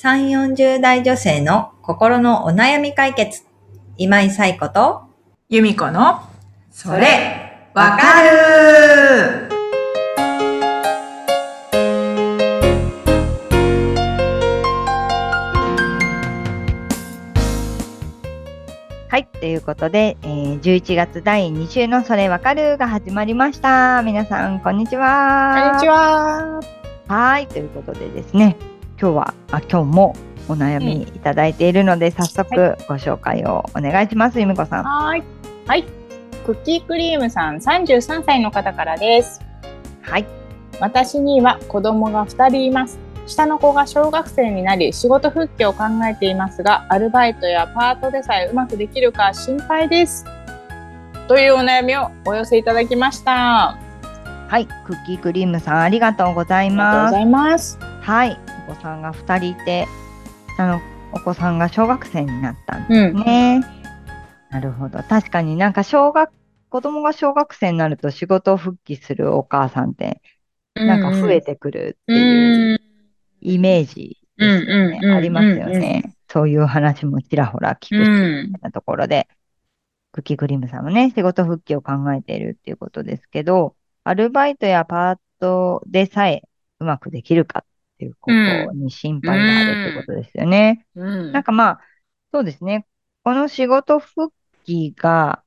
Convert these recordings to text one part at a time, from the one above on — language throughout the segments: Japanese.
3、40代女性の心のお悩み解決。今井冴子と、由美子の、それ、わかるはい。ということで、えー11月第2週のそれわかるが始まりました。皆さん、こんにちは。こんにちは。はい。ということでですね、今日は、あ今日もお悩みいただいているので、早速ご紹介をお願いします。ゆみこさん。はい。はい。クッキークリームさん33歳の方からです。はい。私には子供が2人います。下の子が小学生になり仕事復帰を考えていますが、アルバイトやパートでさえうまくできるか心配です。というお悩みをお寄せいただきました。あはい。クッキークリームさん、ありがとうございりがとうます。ございます。はい。さんが2人いて、あの、お子さんが小学生になったんでうん。すね。なるほど。確かになんか小学、子供が小学生になると仕事復帰するお母さんって、なんか増えてくるってう。いうんイメージですよねうんうんうんうんありますよね。そういう話もちらほら聞くみたいなところで、クッキークリームさんもね、仕事復帰を考えているっていうことですけど、アルバイトやパートでさえうまくできるかっていうことに心配があるってことですよね。うんなんかまあ、そうですね。この仕事復帰が、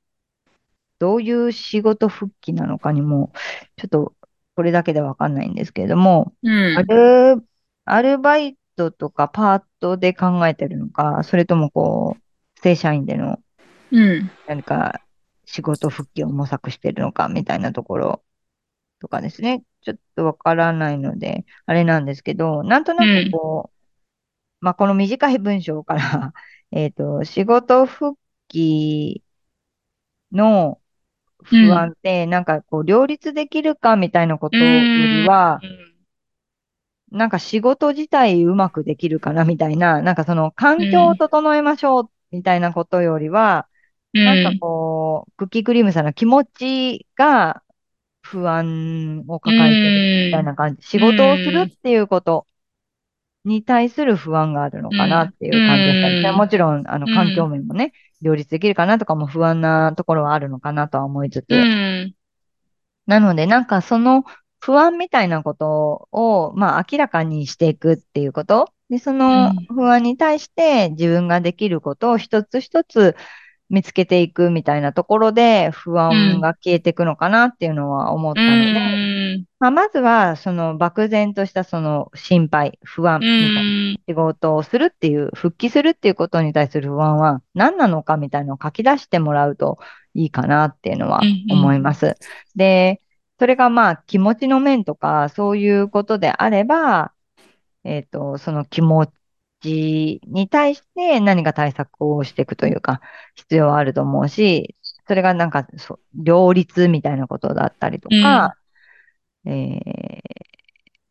どういう仕事復帰なのかにも、ちょっとこれだけでわかんないんですけれども、うんアル、アルバイトとかパートで考えてるのか、それともこう、正社員でのうん。何か仕事復帰を模索してるのかみたいなところとかですね。ちょっとわからないので、あれなんですけど、なんとなくこう、まあ、この短い文章から、えっと、仕事復帰の不安って、なんかこう、両立できるかみたいなことよりは、なんか仕事自体うまくできるかなみたいな、なんかその環境を整えましょうみたいなことよりは、うん。なんかこう、クッキークリームさんの気持ちが不安を抱えてるみたいな感じ。仕事をするっていうことに対する不安があるのかなっていう感じでしたね。うんそれはもちろん、あの、うん環境面もね、両立できるかなとかも不安なところはあるのかなとは思いつつ。うん。なので、なんかその不安みたいなことを、まあ明らかにしていくっていうこと。で、そのうん不安に対して自分ができることを一つ一つ見つけていくみたいなところで不安が消えていくのかなっていうのは思ったので、まあ、まずはその漠然としたその心配、不安みたいな。仕事をするっていう、復帰するっていうことに対する不安は何なのかみたいなのを書き出してもらうといいかなっていうのは思います。で、それがまあ気持ちの面とかそういうことであれば、えっと、その気持ちに対して何か対策をしていくというか必要はあると思うし、それがなんかそう両立みたいなことだったりとか、えー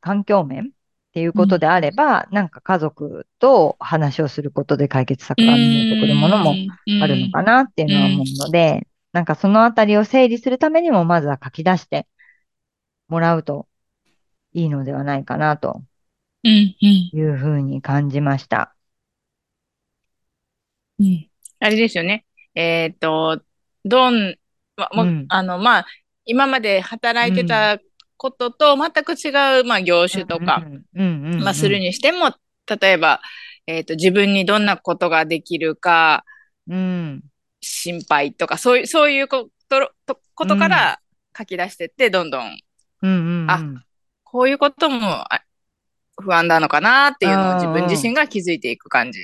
環境面っていうことであれば、なんか家族と話をすることで解決策が見えてくるものもあるのかなっていうのは思うので、なん。かそのあたりを整理するためにも、まずは書き出してもらうといいのではないかなとうん。うん。いうふうに感じました。うんあれですよね。えっと、どん、ま、もうんあの、まあ、今まで働いてたことと全く違う、まあ、業種とか、うんうんうんうんまあ、するにしても、例えば、えっと、自分にどんなことができるか、うん。心配とか、そういう、そういうこと、とことから書き出してって、どんどん、うんうんうん。あこういうこともあ不安なのかなっていうのを自分自身が気づいていく感じ。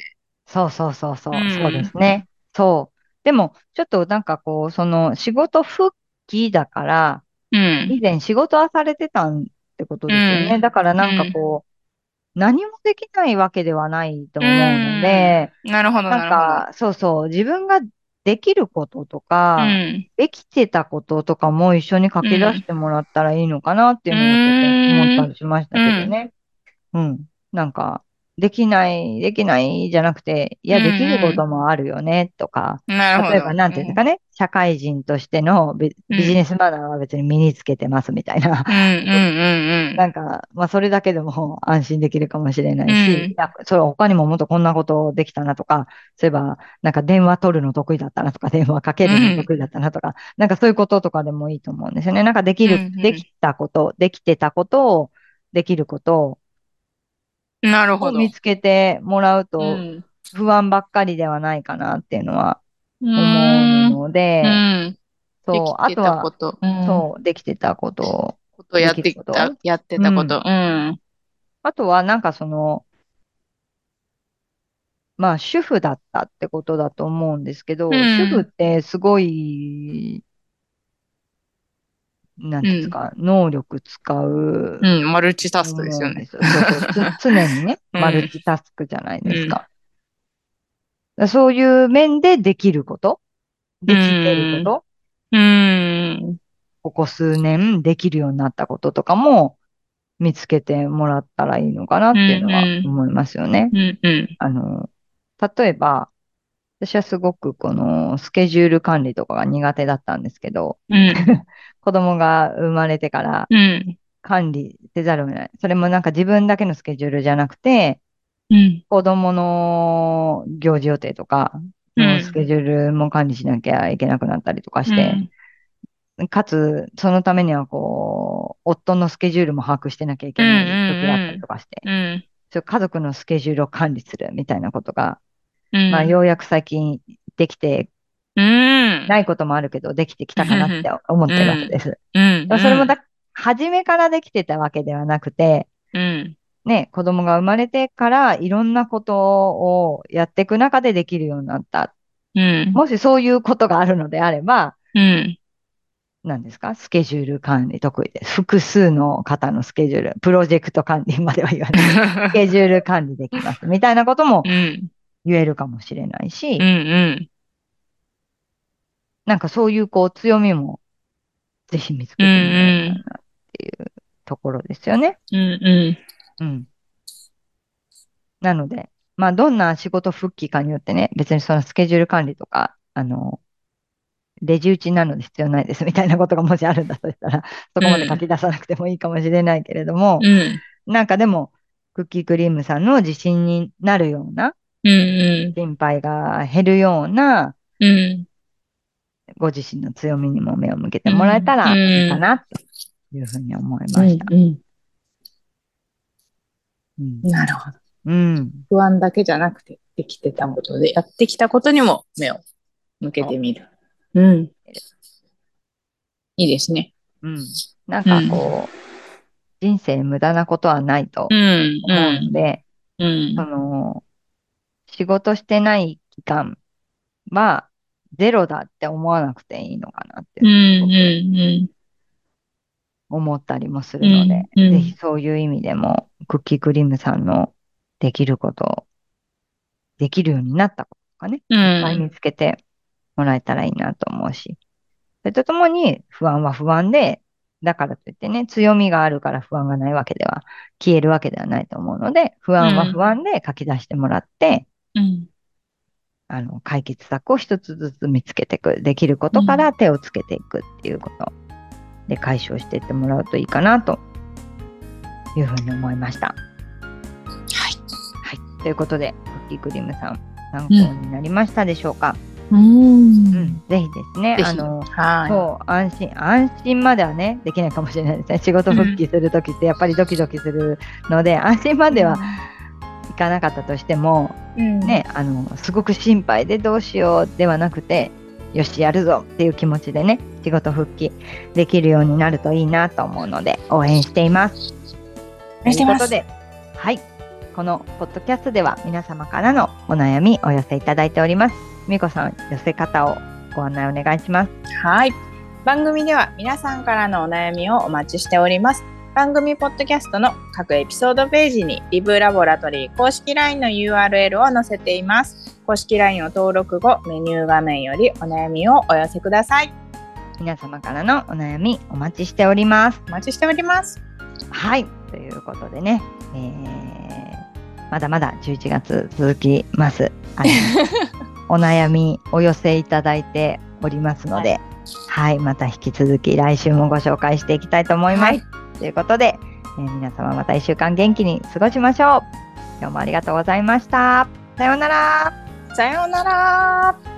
そうそうそうそう、うんそうですね。そう。でも、ちょっとなんかこう、その仕事復帰だから、うん。以前仕事はされてたんってことですよね。うんだからなんかこう、何もできないわけではないと思うので、なるほど、ななんるほど。か、そうそう、自分ができることとか、うん。できてたこととかも一緒に書き出してもらったらいいのかなっていうのをちょっと思ったりしましたけどね。うん。なんか、できない、できないじゃなくて、いや、うんうんできることもあるよね、とか、なるほど。例えば、なんていうんですかね、社会人としてのビジネスマナーは別に身につけてますみたいな。うんうんうんうん。なんか、まあ、それだけでも安心できるかもしれないし、うんいや、それ他にももっとこんなことできたなとか、そういえば、なんか電話取るの得意だったなとか、電話かけるの得意だったなとか、なんかそういうこととかでもいいと思うんですよね。なんかできる、うんうんできたこと、できてたことを、できることをなるほど。見つけてもらうと、うん。不安ばっかりではないかなっていうのはう思んうので、うん。そう、あとは、と。うん。そう、できてたことを、ことやってた、やってたこと。うん。あとはなんかその、まあ主婦だったってことだと思うんですけど、うん主婦ってすごい、なんていうんですか、能力使ううん。マルチタスクですよね。そうそうつ常にね、うんマルチタスクじゃないですか。そういう面でできること、できてること、うん。ここ数年できるようになったこととかも見つけてもらったらいいのかなっていうのはうんうん思いますよね。うん。うん。あの、例えば、私はすごくこのスケジュール管理とかが苦手だったんですけど、うん。子供が生まれてからうん。管理せざるを得ない。それもなんか自分だけのスケジュールじゃなくて、うん。子供の行事予定とか、スケジュールも管理しなきゃいけなくなったりとかして、かつ、そのためにはこう、夫のスケジュールも把握してなきゃいけない時だったりとかして、うん。そう家族のスケジュールを管理するみたいなことが、うん。まあ、ようやく最近できてうん。ないこともあるけど、できてきたかなって 思ってるわけです。うん。それもだ、初めからできてたわけではなくて、うん。ね、子供が生まれてからいろんなことをやっていく中でできるようになった。うん。もしそういうことがあるのであれば、うん。何ですか？スケジュール管理得意です。複数の方のスケジュール、プロジェクト管理までは言わない。スケジュール管理できます。みたいなこともうん。言えるかもしれないしうん。う、ん。なんかそういうこう強みもぜひ見つけてみたいなっていうところですよね。うん。うん。うん。なので、まあどんな仕事復帰かによってね、別にそのスケジュール管理とか、あの、レジ打ちなので必要ないですみたいなことがもしあるんだとしたら、そこまで書き出さなくてもいいかもしれないけれども、うん。なんかでも、クッキークリームさんの自信になるような、うん。心配が減るような、うん。ご自身の強みにも目を向けてもらえたらいいかな、というふうに思いました。うん。うん。なるほど。うん。不安だけじゃなくて、できてたことで、やってきたことにも目を向けてみる。うん。いいですね。うん。なんかこう、人生無駄なことはないとうん。思うので、うん。その、仕事してない期間はゼロだって思わなくていいのかなって。思ったりもするので、うんうんぜひそういう意味でも、クッキークリームさんのできること、できるようになったこととかね、ういっぱいん。見つけてもらえたらいいなと思うし、それとともに不安は不安で、だからといってね、強みがあるから不安がないわけでは、消えるわけではないと思うので、不安は不安で書き出してもらって、うん。あの、解決策を一つずつ見つけていく。できることから手をつけていくっていうことで解消していってもらうといいかなというふうに思いました。はい。はい。ということで、クッキークリームさん、参考になりましたでしょうか、ううんん。ぜひですね、あの、はそう、安心、安心まではね、できないかもしれないですね。仕事復帰するときってやっぱりドキドキするので、安心まい。ではいかなかったとしても、うん。ね、あの、すごく心配でどうしようではなくて、よし、やるぞっていう気持ちでね、仕事復帰できるようになるといいなと思うので、応援しています。ということで、はい。このポッドキャストでは皆様からのお悩みお寄せいただいております。みこさん、寄せ方をご案内お願いします。はい。番組では皆さんからのお悩みをお待ちしております。番組ポッドキャストの各エピソードページにリブラボラトリー公式 LINE の URL を載せています。公式 LINE を登録後、メニュー画面よりお悩みをお寄せください。皆様からのお悩みお待ちしております。お待ちしております。はい。ということでね、えーまだまだ11月続きます。お悩みお寄せいただいておりますので、はい、また引き続き来週もご紹介していきたいと思います。はいということで、えー皆様また1週間元気に過ごしましょう。今日もありがとうございました。さようなら。さようなら。